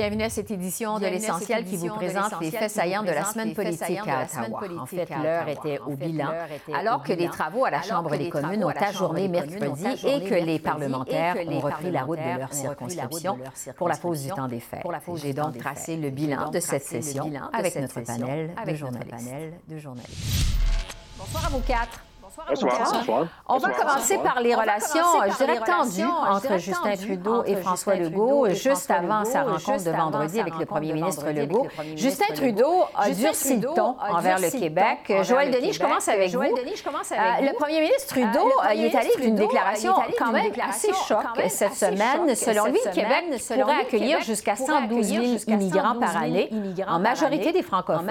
Bienvenue à cette édition de l'Essentiel qui vous présente les faits saillants de la semaine politique à Ottawa. En fait, l'heure était au bilan, alors que les travaux à la Chambre des communes ont ajourné mercredi et que les parlementaires ont repris la route de leur circonscription pour la pause du temps des fêtes. J'ai donc tracé le bilan de cette session avec notre panel de journalistes. Bonsoir à vous quatre. Bonsoir. On va commencer par les relations, je dirais, tendues entre Justin Trudeau et François Legault, juste avant sa rencontre de vendredi avec le premier ministre Legault. Justin Trudeau a durci le ton envers le Québec. Joël Denis, je commence avec vous. Le premier ministre euh, Trudeau, il est allé d'une déclaration quand même assez choc cette semaine. Selon lui, le Québec pourrait accueillir jusqu'à 112 000 immigrants par année, en majorité des francophones.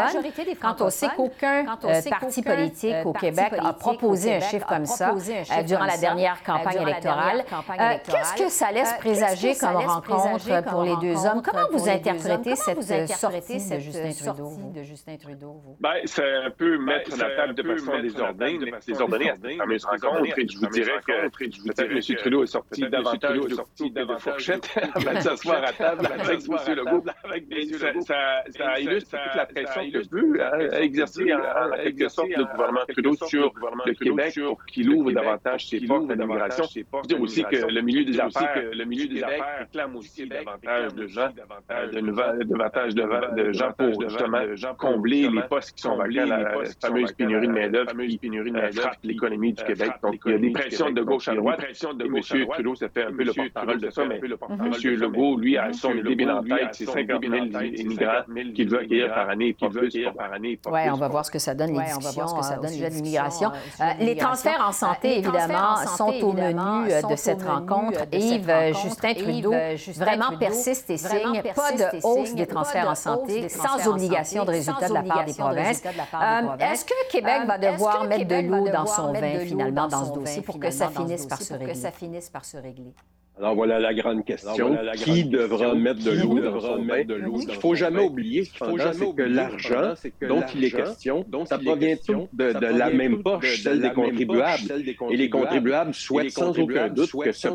Quand on sait qu'aucun euh, parti politique au Québec a proposé un chiffre comme ça euh, durant la dernière campagne électorale. Euh, qu'est-ce que ça laisse présager comme rencontre pour les deux hommes? Comment vous interprétez cette sortie de Justin Trudeau? Ben, ça peut mettre la table de façon désordonnée, désordonnée à cette fameuse rencontre. Et je vous dirais que peut-être M. Trudeau est sorti davantage de sorties de fourchette avant de s'asseoir à table avec M. Legault. Ça illustre toute la pression que veut exercer en quelque sorte le gouvernement Trudeau sur le Québec pour qu'il ouvre davantage ses portes à l'immigration. Je veux dire aussi que le milieu des affaires, le milieu des affaires réclame aussi davantage de gens, davantage de gens pour justement combler les postes qui sont vacants, la fameuse pénurie de main-d'œuvre qui frappe l'économie du Québec. Donc, il y a des pressions de gauche à droite. Et M. Trudeau, ça fait un peu le porte-parole de ça, mais M. Legault, lui, a son idée bien en tête, c'est 50 000 immigrants qu'il veut accueillir par année, qu'il veut par année. Oui, on va voir ce que ça donne, les discussions au sujet de l'immigration. Les transferts en santé, évidemment, sont au menu de cette rencontre. Yves Justin Trudeau vraiment persiste et signe pas de hausse des transferts en santé sans obligation de résultat de la part des provinces. Est-ce que Québec va devoir mettre de l'eau dans son vin, finalement, dans ce dossier pour que ça finisse par se régler? Alors voilà la grande question. qui devra mettre de l'eau dans Il ne faut jamais oublier que l'argent dont il est question, ça provient tout de, la même poche, celle des contribuables. Et les contribuables souhaitent sans aucun doute que ce,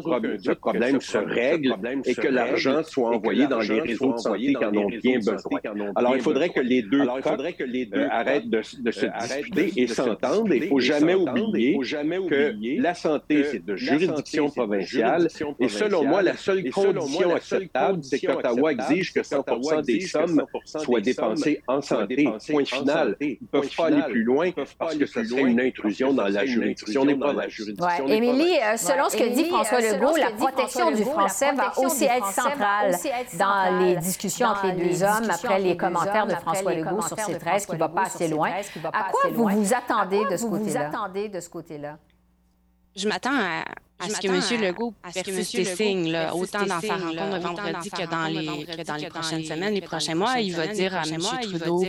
problème se règle et que l'argent soit envoyé dans les réseaux de santé qui en ont bien besoin. Alors il faudrait que les deux euh, arrêtent de se disputer et s'entendent. Il ne faut jamais oublier que la santé, c'est de juridiction provinciale et selon moi, la seule condition acceptable, c'est qu'Ottawa exige que 100 des sommes soient dépensées en santé. Point final. Ils ne peuvent pas aller plus loin parce que ce serait une intrusion dans la juridiction. n'est pas la juridiction. Émilie, euh, selon ce que dit François Legault, la protection du français va aussi être centrale dans les discussions entre les deux hommes après les commentaires de François Legault sur ces 13 qui ne va pas assez loin. À quoi vous vous attendez de ce côté-là? Je m'attends à à ce que M. Legault persiste et signe, là, autant dans sa rencontre de vendredi que dans les, que dans les prochaines semaines, les prochains mois. Il va dire à M. Trudeau,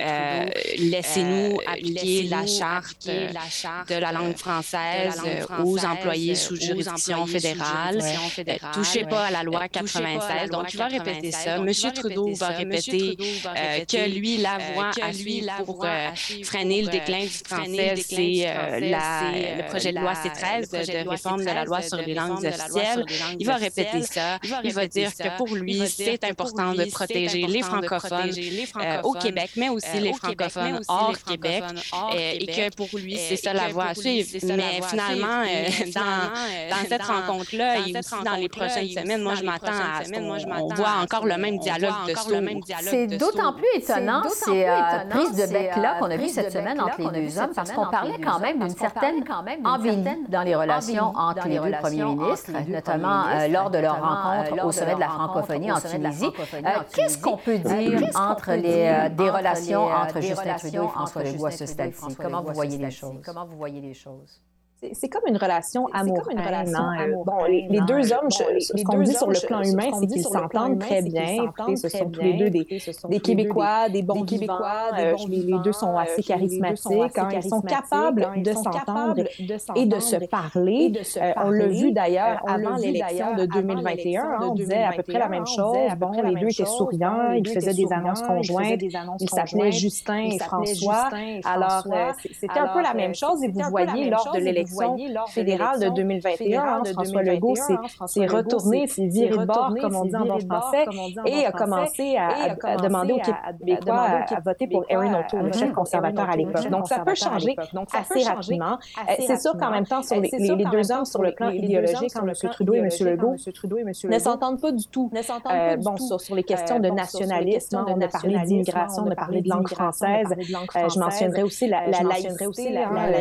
euh, laissez-nous appliquer la charte de la langue française aux employés sous juridiction fédérale. Touchez pas à la loi 96. Donc, il va répéter ça. M. Trudeau va répéter euh, que lui, la voie à suivre pour euh, freiner le déclin du français, c'est le projet de loi C13 de réforme de la loi sur les langues officielles. Il va répéter ça. Il va dire que pour lui, c'est important de protéger les francophones euh, au Québec, mais aussi les francophones hors Québec, et que pour lui, c'est ça la voie à suivre. Mais finalement, euh, dans cette rencontre-là et aussi dans les prochaines semaines, moi, je m'attends à ce qu'on voit encore le même dialogue de C'est d'autant plus étonnant ces euh, prises de bec-là qu'on a vues cette semaine entre les deux hommes, parce qu'on parlait quand même d'une certaine embellie dans les relations entre entre les deux premiers ministres, notamment euh, lors de leur rencontre au sommet de la francophonie en Tunisie. Euh, qu'est-ce qu'on peut dire entre les, euh, des relations entre Justin Trudeau et François Legault à ce stade-ci? Comment vous voyez les choses? Comment vous voyez les choses? C'est comme une relation amoureuse. Hein. Bon, les, deux hommes, ce qu'on dit sur le plan humain, c'est qu'ils s'entendent très bien. ce sont tous les deux des, Québécois, des bons Québécois. les deux sont assez charismatiques. Hein. Ils sont capables de s'entendre et de se parler. On l'a vu d'ailleurs avant l'élection de 2021. Hein. On disait à peu près la même chose. Bon, les deux étaient souriants, ils faisaient des annonces conjointes. Ils s'appelaient Justin et François. Alors, c'était un peu la même chose. Et vous voyez, lors de l'élection, fédérale de 2021, hein, François Legault s'est retourné, s'est viré de bord, comme on dit en bon français, et a commencé à demander aux Québécois à voter pour Erin O'Toole, le chef conservateur à l'époque. Donc, ça peut changer assez rapidement. C'est sûr qu'en même temps, sur les, deux hommes sur le plan idéologique, M. Trudeau et M. Legault, ne s'entendent pas du tout. Euh, bon, sur, les questions de nationalisme, on a parlé d'immigration, on a parlé de langue française. Je mentionnerai aussi la laïcité.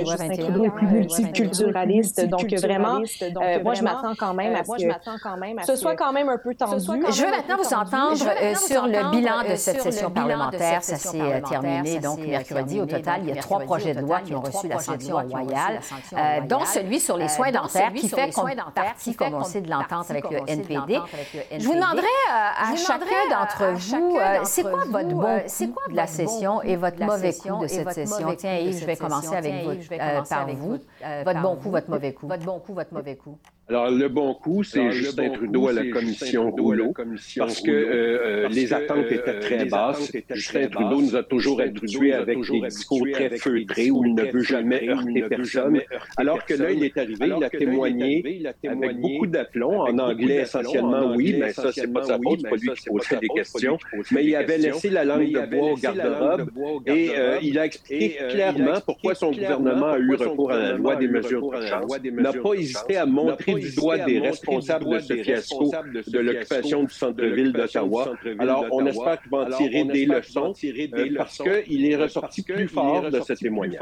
Justin Trudeau est plus culturaliste. Donc, vraiment, euh, moi, je m'attends quand même à ce que ce soit quand même un peu tendu. Je veux maintenant vous entendre sur le bilan de cette session parlementaire. Ça s'est terminé donc mercredi. Au total, il y a trois projets de loi qui ont reçu la sanction royale, euh, dont celui sur les soins dentaires qui fait partie, comme on sait, de l'entente avec le NPD. Je vous demanderai euh, à chacun d'entre vous, c'est quoi votre bon coup de la session et votre mauvais coup de cette session? Tiens, Yves, je vais commencer avec vous, par vous votre bon coup, votre mauvais coup. Votre bon coup, votre mauvais coup. Alors, le bon coup, c'est Justin Trudeau à la commission Rouleau, parce que euh, euh, les attentes étaient euh, très basses. Justin Trudeau nous a toujours habitués avec des discours très feutrés où il ne veut jamais heurter personne. Alors que là, il est arrivé, il a témoigné avec beaucoup d'aplomb, en anglais essentiellement, oui, mais ça, c'est pas sa faute, c'est pas lui qui posait des questions, mais il avait laissé la langue de bois au garde-robe et il a expliqué clairement pourquoi son gouvernement a eu recours à la loi des mesures d'urgence, n'a pas hésité à montrer du doigt des responsables de ce fiasco de l'occupation du centre-ville d'Ottawa. Alors, on espère qu'il va en tirer des leçons euh, parce qu'il est ressorti plus fort de ce témoignage.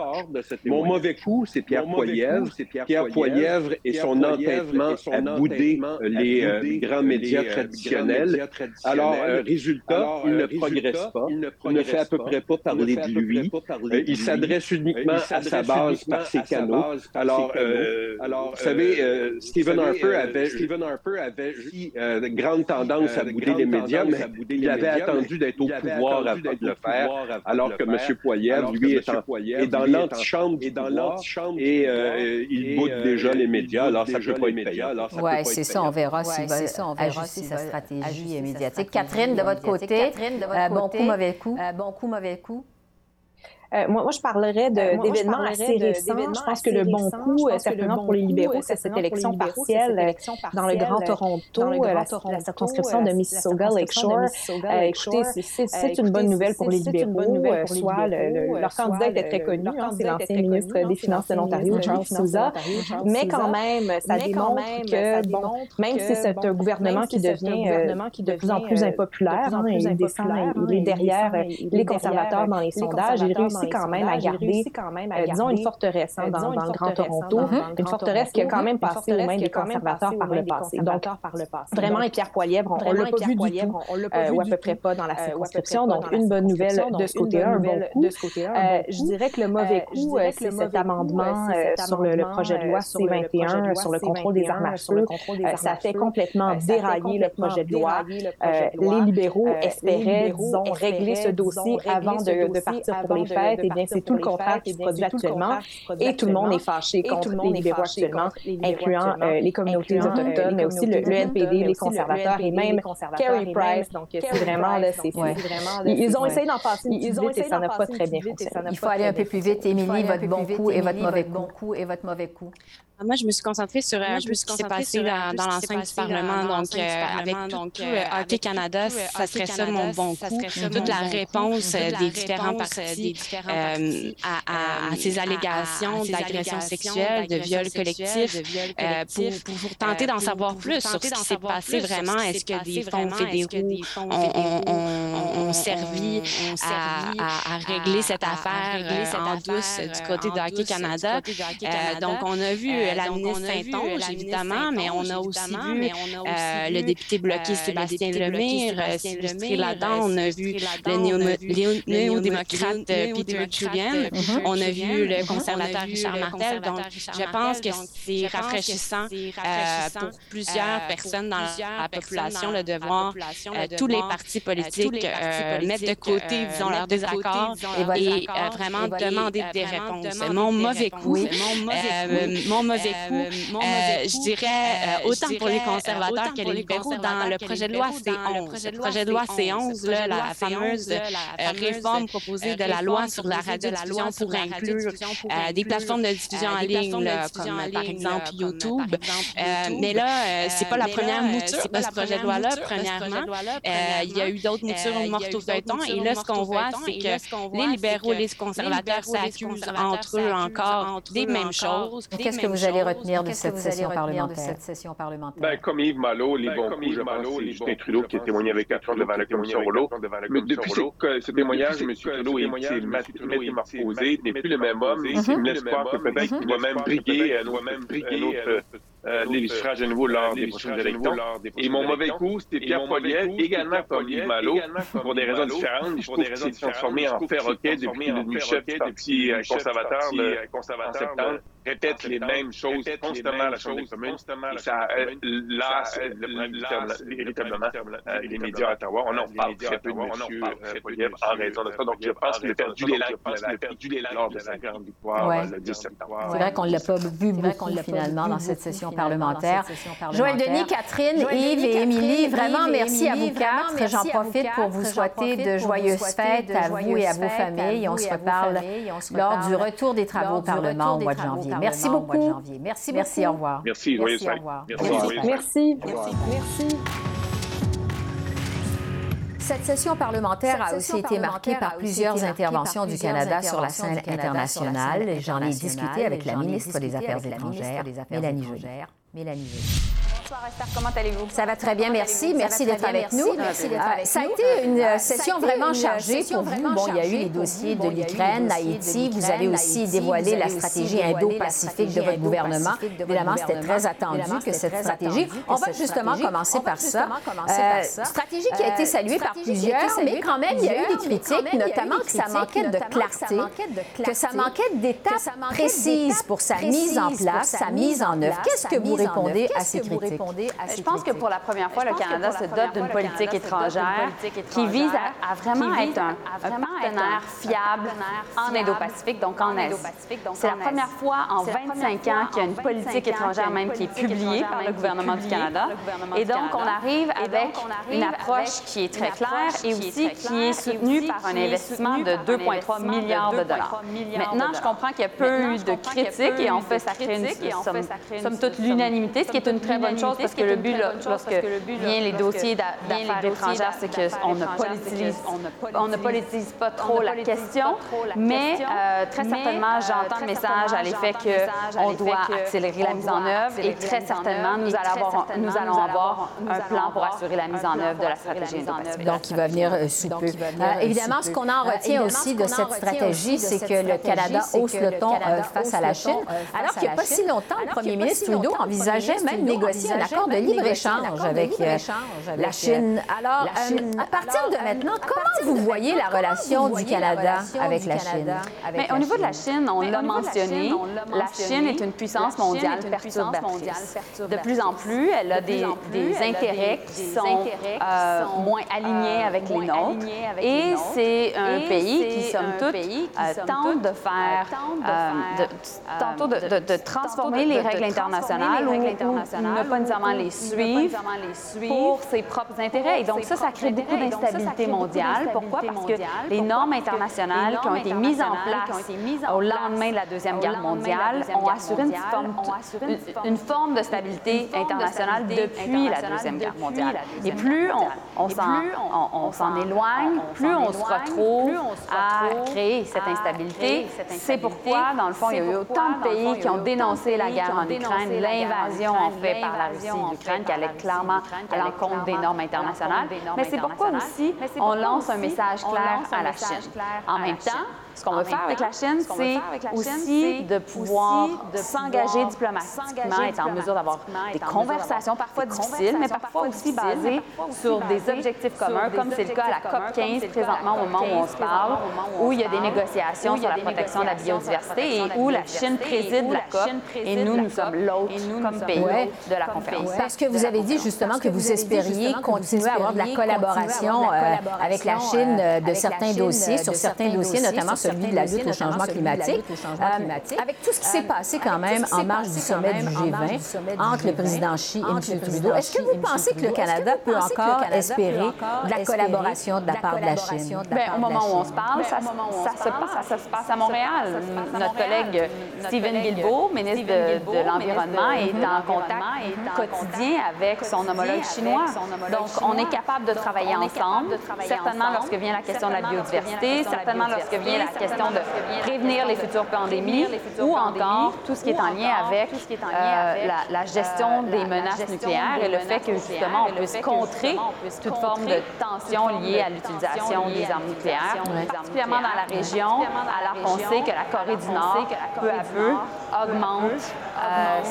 Mon mauvais coup, c'est Pierre Poilièvre. Pierre Poilièvre et son entêtement à bouder les euh, grands médias traditionnels. Alors, euh, résultat, il ne progresse pas. Il ne fait à peu près pas parler de lui. Il s'adresse uniquement à sa base par ses canaux. Alors, vous savez, Stephen Harper avait, Stephen Harper avait euh, une grande tendance à bouder les médias, mais il avait attendu d'être au pouvoir avant de le faire, alors que M. Poilievre, lui, est, dans l'antichambre et dans l'antichambre et euh, il boude déjà les médias, alors ça ne peut pas être payant. Oui, c'est ça, on verra s'il va ajuster sa stratégie médiatique. Catherine, de votre côté, bon coup, mauvais coup. Bon coup, mauvais coup. Euh, moi, moi, je parlerais euh, d'événements assez récents. Je pense que le bon coup, certainement pour les libéraux, c'est cette élection partielle dans le Grand Toronto, la, circonscription de Mississauga Lakeshore. écoutez, c'est une bonne nouvelle pour les libéraux. Soit leur candidat était très connu, hein, c'est l'ancien ministre des Finances de l'Ontario, Charles Souza. Mais quand même, ça démontre que, bon, même si c'est un gouvernement qui devient de plus en plus impopulaire, hein, il est derrière les conservateurs dans les sondages, il réussit quand même à garder, euh, disons, une forteresse hein, dans, le Grand Toronto, une forteresse qui a quand même passé aux mains des conservateurs par le passé. Donc, vraiment, et Pierre Poilièvre, on ne l'a pas vu du tout, euh, ou à peu près pas dans la euh, circonscription. Donc, une bonne nouvelle de ce côté-là, un bon coup. Je dirais que le mauvais coup, c'est cet amendement sur le projet de loi C-21 sur le contrôle des armes à feu. Ça fait complètement dérailler le projet de loi. Les libéraux espéraient, disons, régler ce dossier avant de partir pour les fêtes eh bien, c'est tout le contraire qui se produit actuellement et tout le monde est fâché contre les libéraux actuellement, incluant euh, les communautés autochtones, mais aussi le, NPD, les conservateurs et même Carrie Price. Donc, c'est vraiment, là, c'est Ils ont essayé d'en passer une vite et ça n'a pas très bien fonctionné. Il faut aller un peu plus vite. Émilie, votre bon coup et votre mauvais coup. Coup. Moi, je me suis concentrée sur un peu ce qui s'est passé dans, dans l'enceinte du Parlement. Donc, avec tout, Hockey Canada, ça serait ça mon bon coup. Toute la réponse des différents partis à, ces allégations d'agression sexuelle, de viol collectif, pour, tenter d'en savoir plus sur ce qui s'est passé vraiment. Est-ce que des fonds fédéraux ont servi, à, régler cette affaire en douce du côté de Hockey Canada. donc, on a vu la ministre Saint-Onge, évidemment, mais on a aussi vu le député bloqué Sébastien Lemire s'illustrer là-dedans. On a vu le néo-démocrate Peter Julian. On a vu le conservateur Richard Martel. Donc, je pense que c'est rafraîchissant pour plusieurs personnes dans la population de voir tous les partis politiques mettre de côté, disons, leurs désaccords et vraiment demander des réponses. Mon mauvais coup, mon mauvais coup, je dirais autant pour les conservateurs que les libéraux dans le projet de loi C11. Le projet de loi C11, la fameuse réforme proposée de la loi sur la radiodiffusion pour inclure des plateformes de diffusion en ligne, comme par exemple YouTube. Mais là, c'est pas la première mouture de ce projet de loi-là, premièrement. Il y a eu d'autres moutures mortes au feuilleton. Et là, ce qu'on voit, c'est que les libéraux et les conservateurs s'accusent entre eux encore des mêmes choses. Qu'est-ce que vous allez retenir de cette session parlementaire? Ben, comme Yves Malo, les bons coups, je pense, c'est Justin Trudeau qui a témoigné avec Catherine devant la commission Rouleau. Mais depuis ce témoignage, M. Trudeau s'est métamorphosé, n'est plus le même homme, et c'est l'espoir que peut-être qu'il va même briguer un euh, suffrages à nouveau lors des prochaines élections. Et mon mauvais coup, c'était Pierre Poliev, également comme Yves Malo, pour des raisons différentes. Je trouve qu'il s'est transformé en perroquet depuis le chef du Parti conservateur en septembre répète les mêmes choses constamment à la Chambre des communes. Et ça lasse véritablement les médias à Ottawa. On en parle très peu de M. Poliev en raison de ça. Donc, je pense qu'il a perdu l'élan lors de sa grande victoire le 10 septembre. C'est vrai qu'on ne l'a pas vu beaucoup finalement dans cette session parlementaire. Joël Denis, Catherine, Yves et Émilie, vraiment merci à vous quatre. J'en profite pour vous souhaiter de joyeuses fêtes à vous et à vos familles. On se reparle lors du retour des travaux au Parlement au mois de janvier. Merci beaucoup. Merci, merci, au revoir. Merci, Merci, au revoir. Merci. Merci. Cette session parlementaire a aussi été marquée par plusieurs interventions du Canada sur la scène internationale. J'en ai discuté avec la ministre des Affaires étrangères, Mélanie Joly. Bonsoir Esther, comment allez-vous? Ça va très bien, merci. Merci d'être avec nous. Ça a été une euh, session vraiment chargée pour vous. Bon, il y a eu les dossiers de l'Ukraine, Haïti. Vous avez aussi dévoilé la stratégie indo-pacifique de votre gouvernement. Évidemment, c'était très attendu que cette stratégie. On va justement commencer par ça. Euh, stratégie qui a été saluée par plusieurs, mais quand même, il y a eu des critiques, notamment que ça manquait de clarté, que ça manquait d'étapes précises pour sa mise en place, sa mise en œuvre. Qu'est-ce que vous répondez à ces critiques? Je pense que pour la première fois, le Canada se dote d'une politique étrangère qui vise à, vraiment être un, partenaire fiable en Indo-Pacifique, donc en Asie. C'est la première fois en 25 ans qu'il y a une politique étrangère même qui est publiée par le gouvernement du Canada. Et donc, on arrive avec une approche qui est très claire et aussi qui est soutenue par un investissement de 2,3 milliards de dollars. Maintenant, je comprends qu'il y a peu eu de critiques et en fait, ça crée une, somme toute l'unanimité, ce qui est une très bonne chose parce que le but, lorsque vient les dossiers d'affaires étrangères, c'est qu'on ne politise, on ne politise pas trop la question, mais euh, très certainement, j'entends le message à l'effet qu'on doit accélérer la mise en œuvre et très certainement, nous allons avoir, un plan pour assurer la mise en œuvre de la stratégie Donc, il va venir euh, sous peu. Euh, évidemment, ce qu'on en retient aussi de cette stratégie, c'est que le Canada hausse le ton face à la Chine, alors qu'il n'y a pas si longtemps, le premier ministre Trudeau envisageait même négocier un accord de libre-échange avec euh, la Chine. Alors, euh, à partir de maintenant, comment vous voyez la relation du Canada avec la Chine? Mais au niveau de la Chine, on l'a mentionné, la Chine est une puissance mondiale perturbatrice. De plus en plus, elle a des, intérêts qui sont euh, moins alignés avec les nôtres. Et c'est un pays qui, somme toute, tente de faire, tantôt de, transformer les règles internationales ou, ne pas nécessairement les suivre pour ses propres intérêts. Et donc ça, ça crée beaucoup d'instabilité mondiale. Pourquoi? Parce que les normes internationales qui ont été mises en place au lendemain de la Deuxième Guerre mondiale ont assuré une forme, de stabilité internationale depuis la Deuxième Guerre mondiale. Et plus on, s'en éloigne, plus on se retrouve à créer cette instabilité. C'est pourquoi, dans le fond, il y a eu autant de pays qui ont dénoncé la guerre en Ukraine, l'invasion en fait par la Russie et l'Ukraine qui allait clairement à l'encontre des normes internationales. Mais c'est pourquoi aussi on lance un message clair à la Chine. En même temps, ce qu'on veut faire avec la Chine, c'est aussi de pouvoir s'engager diplomatiquement, être en mesure d'avoir des conversations parfois difficiles, mais parfois aussi basées sur des objectifs communs, comme c'est le cas à la COP 15 présentement au moment où on se parle, où il y a des négociations sur la protection de la biodiversité et où la Chine préside la COP et nous, nous sommes l'autre comme pays de la conférence. Parce que vous avez dit justement que vous espériez continuer à avoir de la collaboration euh, avec la Chine euh, de certains dossiers, sur certains dossiers, notamment celui de la lutte au changement climatique. Euh, avec tout ce qui s'est passé quand même en marge du sommet du G20 entre le président Xi et M. Trudeau, est-ce que vous pensez que le Canada peut encore espérer de la collaboration de la part de la Chine? Bien, au moment où on se parle, ça, se passe, ça se passe à Montréal. Notre collègue Stephen Guilbeault, ministre de, l'Environnement, est en contact quotidien avec son homologue chinois. Donc, on est capable de travailler ensemble, certainement lorsque vient la question de la biodiversité, certainement lorsque vient la question de prévenir les futures pandémies ou encore tout ce qui est en lien avec euh, la, gestion des menaces nucléaires et le fait que justement on puisse contrer toute forme de tension liée à l'utilisation des armes nucléaires, particulièrement dans la région, alors qu'on sait que la Corée du Nord, peu à peu, augmente euh,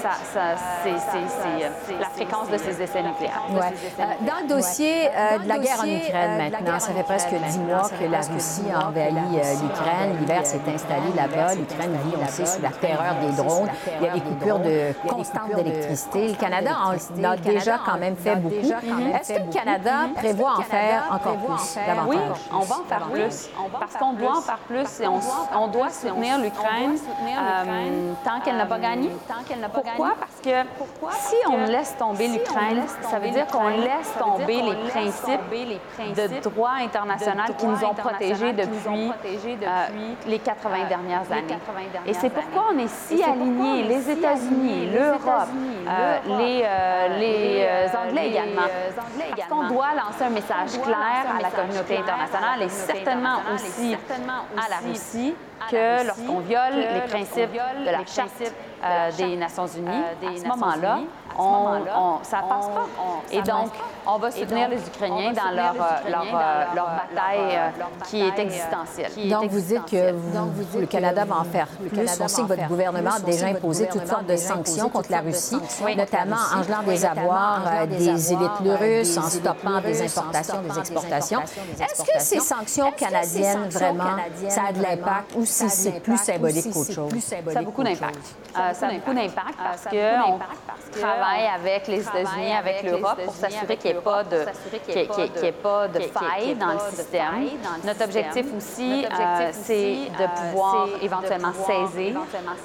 la fréquence de ses essais nucléaires. Euh, dans le dossier de la guerre en Ukraine maintenant, ça fait presque dix mois que la Russie a envahi l'Ukraine l'hiver s'est installé là-bas. L'Ukraine vit, on sait, sous la terreur des drones. Il y a des coupures de constantes d'électricité. Le Canada en a déjà quand même fait beaucoup. Est-ce que le Canada prévoit en faire encore plus, davantage? Oui, on va en faire plus. Parce qu'on doit en faire plus et on, doit soutenir l'Ukraine euh, tant qu'elle n'a pas gagné. Pourquoi? Parce que si on laisse tomber l'Ukraine, ça veut dire qu'on laisse tomber les principes de droit international qui nous ont protégés depuis les 80 dernières années. Et c'est pourquoi on est si alignés, les États-Unis, l'Europe, euh, les, euh, les euh, Anglais également, parce qu'on doit lancer un message clair à la communauté internationale et certainement aussi à la Russie que lorsqu'on viole les principes de la Charte des Nations Unies, à ce moment-là, on, ça ne passe pas. et donc, on va soutenir les Ukrainiens dans leur, leur, leur bataille qui est existentielle. Donc, vous dites que le Canada va en faire plus. On sait que votre gouvernement a déjà imposé toutes sortes de sanctions contre la Russie, notamment en gelant des avoirs des élites russes, en stoppant des importations, des exportations. Est-ce que ces sanctions canadiennes, vraiment, ça a de l'impact ou si c'est plus symbolique qu'autre chose? Ça a beaucoup d'impact. Ça a beaucoup d'impact parce qu'on travaille avec les États-Unis, avec l'Europe pour s'assurer qu'il n'y ait pas de, pas de faille dans le système. Notre objectif aussi, c'est de pouvoir éventuellement saisir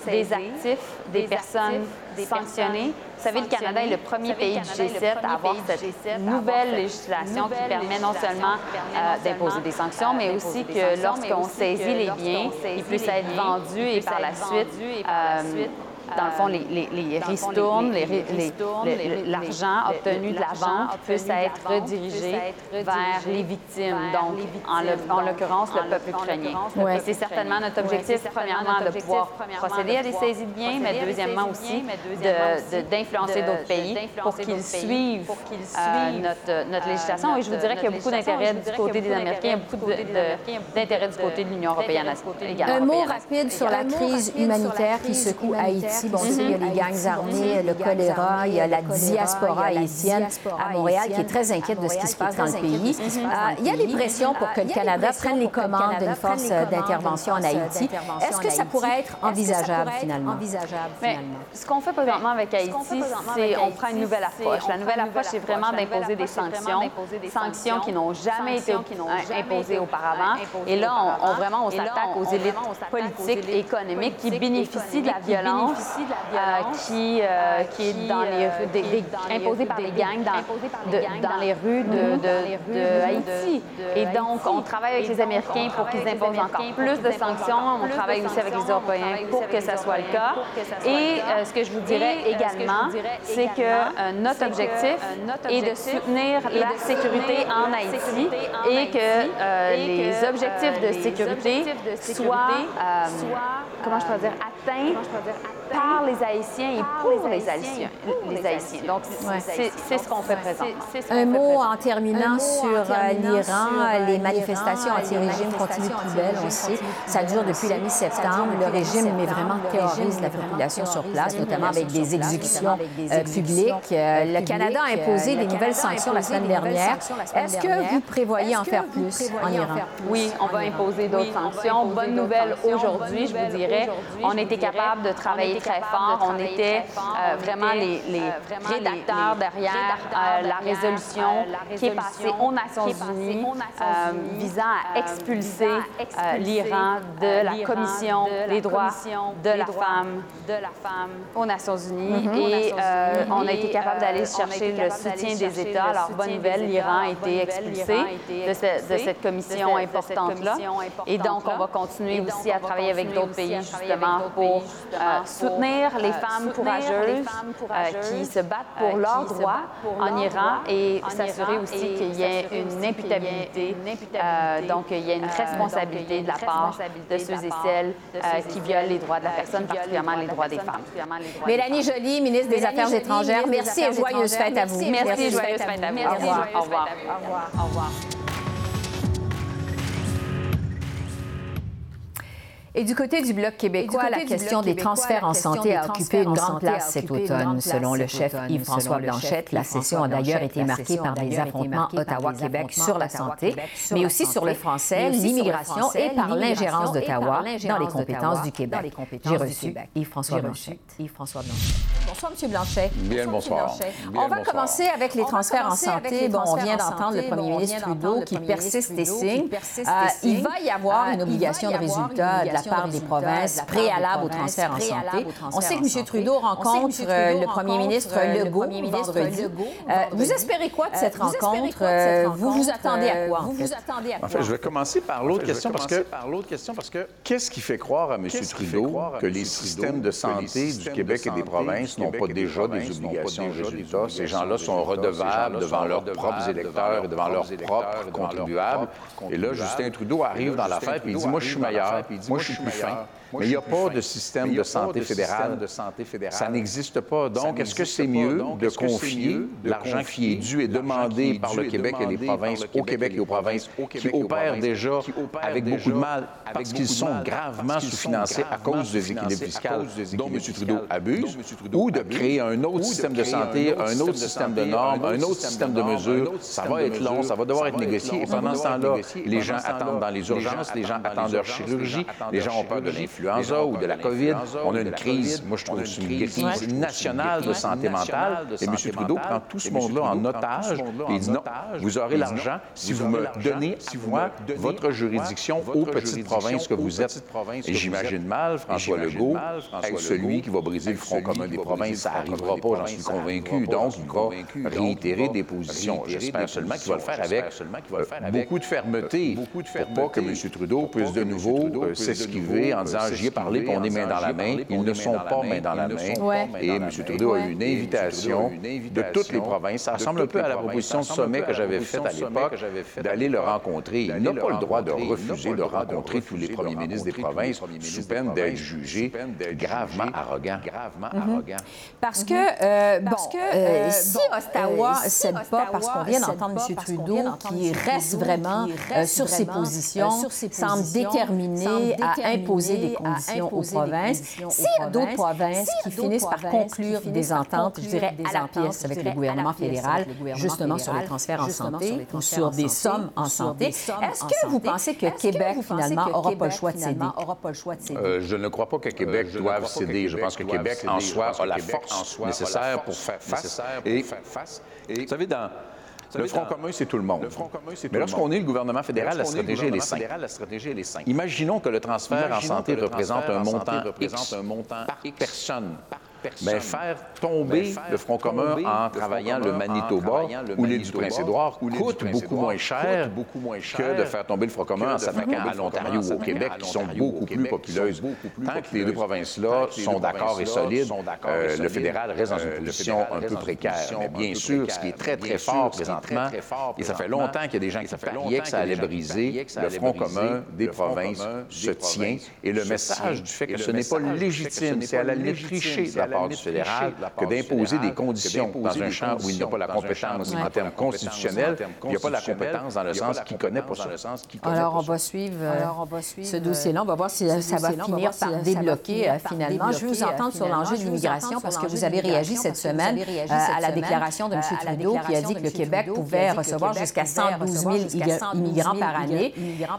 des actifs des personnes sanctionnées. Vous savez, le Canada est le premier pays du G7 à avoir cette nouvelle législation qui permet non seulement d'imposer des sanctions, mais aussi que lorsqu'on saisit les biens, ils puissent être vendus et par la suite dans le fond, les, les, les ristournes, l'argent obtenu de la vente puisse être redirigé vers les victimes, donc en l'occurrence le peuple ukrainien. Et c'est certainement notre objectif, premièrement, de pouvoir procéder à des saisies de biens, mais deuxièmement aussi d'influencer d'autres pays pour qu'ils suivent notre, notre législation. Et je vous dirais qu'il y a beaucoup d'intérêt du côté des Américains, il y a beaucoup d'intérêt du côté de l'Union européenne également. Un mot rapide sur la crise humanitaire qui secoue Haïti Bon, il y a les gangs armés, le choléra, il y a la diaspora haïtienne à Montréal qui est très inquiète de ce qui se passe dans le pays. Euh, il y a des pressions pour que le Canada prenne les commandes d'une force d'intervention en Haïti. Est-ce que ça pourrait être envisageable finalement? ce qu'on fait présentement avec Haïti, c'est on prend une nouvelle approche. La nouvelle approche, c'est vraiment d'imposer des sanctions, sanctions qui n'ont jamais été imposées auparavant. Et là, on, vraiment, on s'attaque aux élites politiques et économiques qui bénéficient de la violence qui, euh, qui est dans les rues, imposée par les gangs dans, les rues de, de, Haïti. Et donc, on travaille avec les Américains pour qu'ils imposent encore plus de sanctions. On travaille aussi avec les Européens pour que ça soit le cas. Et euh, ce que je vous dirais également, c'est que euh, notre objectif est de soutenir la sécurité en Haïti et que les objectifs de sécurité soient, comment je dire, atteints par les Haïtiens et pour les Haïtiens. Les Haïtiens. Donc, c'est ce qu'on fait présent. Un mot en terminant sur euh, l'Iran. Les manifestations anti-régime continuent plus belle, on sait. Ça dure depuis la mi-septembre. Le régime, mais vraiment, terrorise la population sur place, notamment avec des exécutions euh, publiques. Euh, le Canada a imposé des nouvelles sanctions la semaine dernière. Est-ce que vous prévoyez en faire plus en Iran? Oui, on va imposer d'autres sanctions. Bonne nouvelle aujourd'hui, je vous dirais. On était capable de travailler très fort. On était vraiment les, rédacteurs derrière la résolution qui est passée aux Nations Unies visant à expulser l'Iran de la Commission des droits de la femme aux Nations Unies. Et on a été capable d'aller chercher le soutien des États. Alors, bonne nouvelle, l'Iran a été expulsé de, cette commission importante-là. Et donc, on va continuer aussi à travailler avec d'autres pays, justement, pour soutenir les femmes courageuses qui se battent pour leurs droits en Iran et s'assurer aussi qu'il y ait une imputabilité. donc, il y a une responsabilité de la part de ceux et celles qui violent les droits de la personne, particulièrement les droits des femmes. Mélanie Joly, ministre des Affaires étrangères, merci et joyeuse fête à vous. Merci, joyeuse fête à vous. Au revoir. Au revoir. Et du côté du Bloc québécois, la question des transferts en santé a occupé une grande place cet automne. Selon le chef Yves-François Blanchette, la session a d'ailleurs été marquée par des affrontements Ottawa-Québec sur la santé, mais aussi sur le français, l'immigration et par l'ingérence d'Ottawa dans les compétences du Québec. J'ai reçu Yves-François Blanchette. Bonsoir, M. Blanchet. Bien le bonsoir. On va commencer avec les transferts en santé. Bon, on vient d'entendre le premier ministre Trudeau qui persiste et signe. Il va y avoir une obligation de résultat de la part des provinces préalable au transfert en santé. On sait que M. Trudeau rencontre le premier ministre Legault vendredi. Vous espérez quoi de cette rencontre? Vous vous attendez à quoi? En fait, je vais commencer par l'autre question parce que qu'est-ce qui fait croire à M. Trudeau que les systèmes de santé du Québec et des provinces n'ont pas déjà des obligations de résultats? Ces gens-là sont redevables devant leurs propres électeurs et devant leurs propres contribuables. Et là, Justin Trudeau arrive dans l'affaire et il dit, moi, je suis meilleur, moi, je suis plus Mais il n'y a pas de système de santé fédéral. Ça n'existe pas. Donc, est-ce que c'est mieux de confier l'argent qui est dû et demandé par le Québec et les provinces au Québec et aux provinces qui opèrent déjà avec beaucoup de mal parce qu'ils sont gravement sous-financés à cause des équilibres fiscaux dont M. Trudeau abuse, ou de créer un autre système de santé, un autre système de normes, un autre système de mesures. Ça va être long, ça va devoir être négocié. Et pendant ce temps-là, les gens attendent dans les urgences, les gens attendent leur chirurgie, les gens ont peur de l'influenza ou de la COVID. On a une crise, moi je trouve que c'est une crise nationale de santé mentale. Et M. Trudeau prend tout ce monde-là en otage et il dit non, vous aurez l'argent si vous me donnez à moi votre juridiction aux petites provinces que vous êtes. Et j'imagine mal François Legault être celui qui va briser le front commun des provinces. Ça n'arrivera pas, j'en suis convaincu. Donc, il va réitérer des positions. J'espère seulement qu'il va le faire avec beaucoup de fermeté pour pas que M. Trudeau puisse de nouveau s'esquiver en disant j'y ai parlé, puis on est main dans la main. Ils ne sont pas main dans la main. Et M. Trudeau a eu une invitation de toutes les provinces. Ça ressemble un peu à la proposition de sommet que j'avais faite à l'époque d'aller le rencontrer. Il n'a pas le droit de refuser de rencontrer tous les premiers ministres des provinces sous peine d'être jugé gravement arrogant. Gravement arrogant. Parce que, bon, si Ottawa ne cède pas, parce qu'on vient d'entendre M. Trudeau qui reste vraiment sur ses positions, semble déterminé à imposer des conditions aux provinces. S'il y a d'autres provinces qui finissent par conclure des ententes, je dirais, à la pièce avec le gouvernement fédéral, justement sur les transferts en santé ou sur des sommes en santé, est-ce que vous pensez que Québec, finalement, n'aura pas le choix de céder? je ne crois pas que Québec doive céder. Je pense que Québec, en soi, a la force nécessaire pour faire face. Et, vous savez, dans... Le Front commun, c'est tout le monde. Mais lorsqu'on est le gouvernement fédéral, la stratégie, elle est simple. Imaginons que le transfert en santé représente un montant X par personne bien, faire tomber le Front commun en travaillant le Manitoba ou l'île du Prince-Édouard coûte beaucoup moins cher que de faire tomber le Front commun en s'attaquant à l'Ontario ou au Québec, qui sont beaucoup plus populeuses. Tant que les deux provinces-là sont d'accord et solides, euh, le fédéral reste dans une position un peu précaire. Mais bien sûr, ce qui est très, très fort présentement, et ça fait longtemps qu'il y a des gens qui pariaient que ça allait briser, le Front commun des provinces se tient. Et le message du fait que ce n'est pas légitime, c'est à la limite triché de la part du fédéral que d'imposer des conditions dans un champ où il n'y a pas la compétence en termes constitutionnels, il n'y a pas la compétence dans le sens qu'il connaît pour ça. Alors, on va suivre ce dossier-là. On va voir si ça va finir par débloquer finalement. Je veux vous entendre sur l'enjeu de l'immigration parce que vous avez réagi cette semaine à la déclaration de M. Trudeau qui a dit que le Québec pouvait recevoir jusqu'à 112 000 immigrants par année.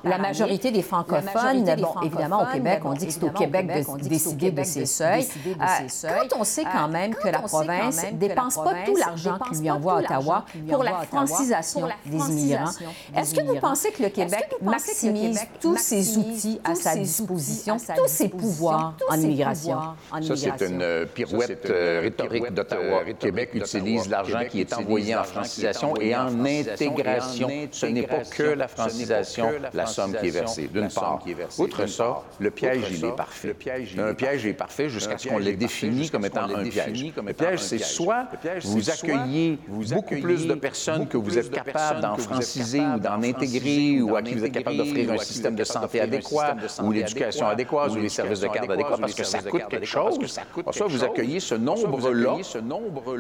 La majorité des francophones, bon, évidemment, au Québec, on dit que c'est au Québec de décider de ces seuils. Quand on sait quand même que la province ne dépense pas tout l'argent qu'il lui envoie à Ottawa pour la francisation des immigrants, est-ce que vous pensez que le Québec maximise tous ses outils à sa disposition, tous ses pouvoirs en immigration? Ça, c'est une pirouette euh, rhétorique d'Ottawa. Québec utilise l'argent qui est envoyé en francisation et en intégration. Ce n'est pas que la francisation, la somme qui est versée, d'une part. Outre ça, le piège, il est parfait. Un piège est parfait jusqu'à ce qu'on l'ait défini comme étant un piège. Le piège, c'est soit vous accueillez beaucoup plus de personnes que vous êtes capable d'en franciser ou d'en intégrer ou à qui vous êtes capable d'offrir un système de santé adéquat ou l'éducation adéquate ou les services de garde adéquats parce que ça coûte quelque chose. Soit vous accueillez ce nombre-là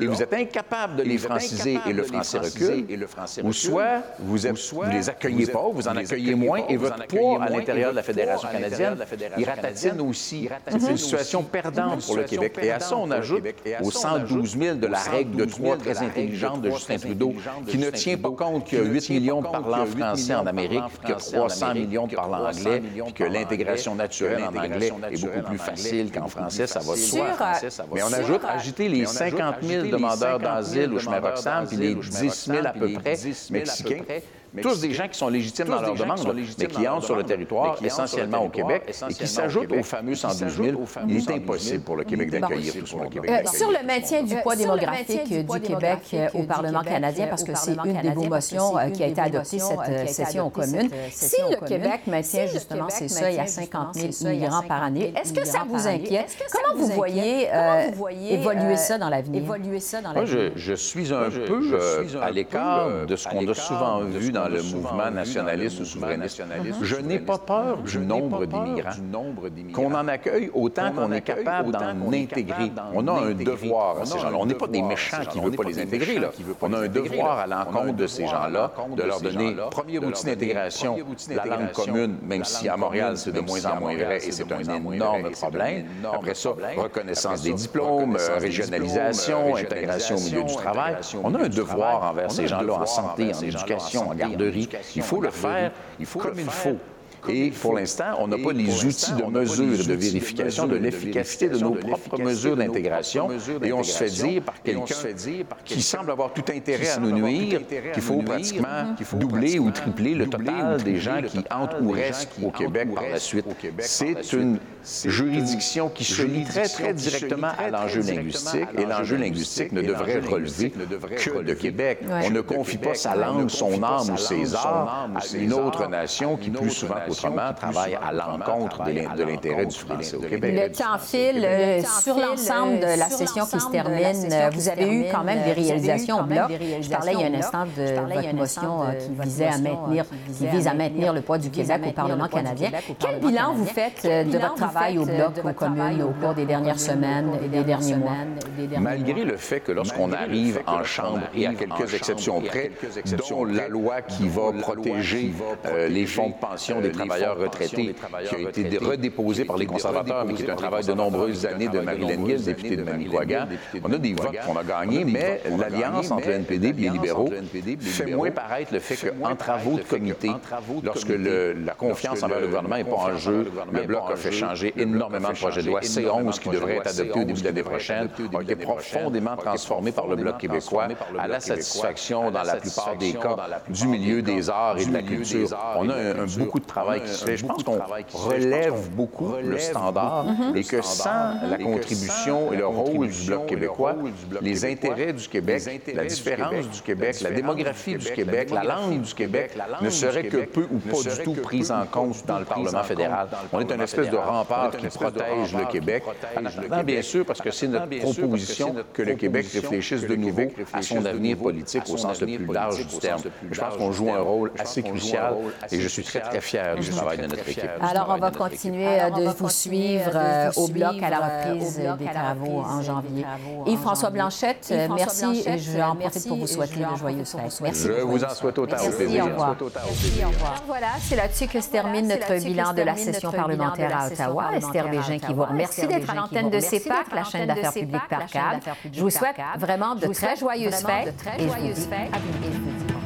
et vous êtes incapable de les franciser et le français recule, ou soit vous ne les accueillez pas, vous en accueillez moins et votre poids à l'intérieur de la Fédération canadienne, il ratatine aussi. C'est une situation perdante pour le Québec. Et à ça, on ajoute aux 112 000 de la règle de trois très intelligente de Justin Trudeau, qui ne tient pas compte qu'il y a 8 millions de parlants français en Amérique, qu'il y a 300 millions de parlants anglais, puis que l'intégration naturelle en anglais est beaucoup plus facile qu'en français, ça va de soi. Mais on ajoute, ajouter les 50 000 demandeurs d'asile au chemin Roxham, puis les 10 000 à peu près mexicains, tous des gens qui sont légitimes dans leur demande, mais qui entrent sur le territoire, essentiellement au Québec, et qui s'ajoutent aux fameux 112 000. Il est impossible pour le Québec d'accueillir tout ce monde. Euh, sur le maintien du poids démographique du Québec au Parlement canadien, parce que c'est une des vos motions qui a été adoptée cette session commune, si le Québec maintient justement ses seuils à 50 000 immigrants par année, est-ce que ça vous inquiète? Comment vous voyez évoluer ça dans l'avenir? Moi, je suis un peu à l'écart de ce qu'on a souvent vu dans le mouvement nationaliste ou souverainiste. Je n'ai pas peur du nombre d'immigrants. Qu'on en accueille autant qu'on est capable d'en intégrer. On a un devoir à ces gens-là. On n'est pas des méchants qui ne veulent pas les intégrer. On a un devoir à l'encontre de ces gens-là de leur donner, premier outil d'intégration, la langue commune, même si à Montréal, c'est de moins en moins vrai et c'est un énorme problème. Après ça, reconnaissance des diplômes, régionalisation, intégration au milieu du travail. On a un devoir envers ces gens-là en santé, en éducation, en garderie. Il faut le faire comme il faut. Et pour l'instant, on n'a pas les outils de mesure et de vérification de l'efficacité de nos propres mesures d'intégration. Et on se fait dire par quelqu'un qui semble avoir tout intérêt à nous nuire qu'il faut pratiquement doubler ou tripler le total des gens qui entrent ou restent au Québec par la suite. C'est une juridiction qui se lie très, très directement à l'enjeu linguistique. Et l'enjeu linguistique ne devrait relever que de Québec. On ne confie pas sa langue, son âme ou ses arts à une autre nation qui, plus souvent autrement, travaille à l'encontre de l'intérêt du français au Québec. Le temps file. Euh, sur l'ensemble de la session qui se termine, vous avez eu quand même des réalisations au bloc. Je parlais il y a un instant de votre motion qui visait à maintenir, qui vise à maintenir le poids du Québec au Parlement canadien. Quel bilan vous faites de votre travail au bloc, aux communes, au cours des dernières semaines et des derniers mois? Malgré le fait que lorsqu'on arrive en Chambre, et à quelques exceptions près, dont la loi qui va protéger les fonds de pension des travailleurs retraités, qui a été redéposé par les conservateurs, mais qui est un travail de nombreuses années de Marilyn Gill, députée de Manicouagan. On a des votes qu'on a gagnés, mais l'alliance entre le NPD et les libéraux fait moins paraître le fait qu'en travaux de comité, lorsque la confiance envers le gouvernement n'est pas en jeu, le Bloc a fait changer énormément de projets de loi. C11, qui devrait être adopté au début de l'année prochaine, a été profondément transformé par le Bloc québécois à la satisfaction, dans la plupart des cas, du milieu des arts et de la culture. On a beaucoup de travail travail qui se fait. Je pense qu'on relève beaucoup le standard et que sans la contribution et le rôle du Bloc québécois, les intérêts du Québec, la différence du Québec, la démographie du Québec, la langue du Québec ne seraient que peu ou pas du tout prises en compte dans le Parlement fédéral. On est une espèce de rempart qui protège le Québec, bien sûr, parce que c'est notre proposition que le Québec réfléchisse de nouveau à son avenir politique au sens le plus large du terme. Je pense qu'on joue un rôle assez crucial et je suis très, très fier du travail de notre équipe. Alors, on va continuer de vous suivre au bloc à la reprise des travaux en janvier. Yves-François Blanchette, merci. J'en profite pour vous souhaiter de joyeuses fêtes. Merci. Je vous en souhaite autant. Au plaisir. Au revoir. Merci, au revoir. Voilà, c'est là-dessus que se termine notre bilan de la session parlementaire à Ottawa. Esther Bégin qui vous remercie d'être à l'antenne de CEPAC, la chaîne d'affaires publiques par câble. Je vous souhaite vraiment de très joyeuses fêtes et je vous dis à bientôt.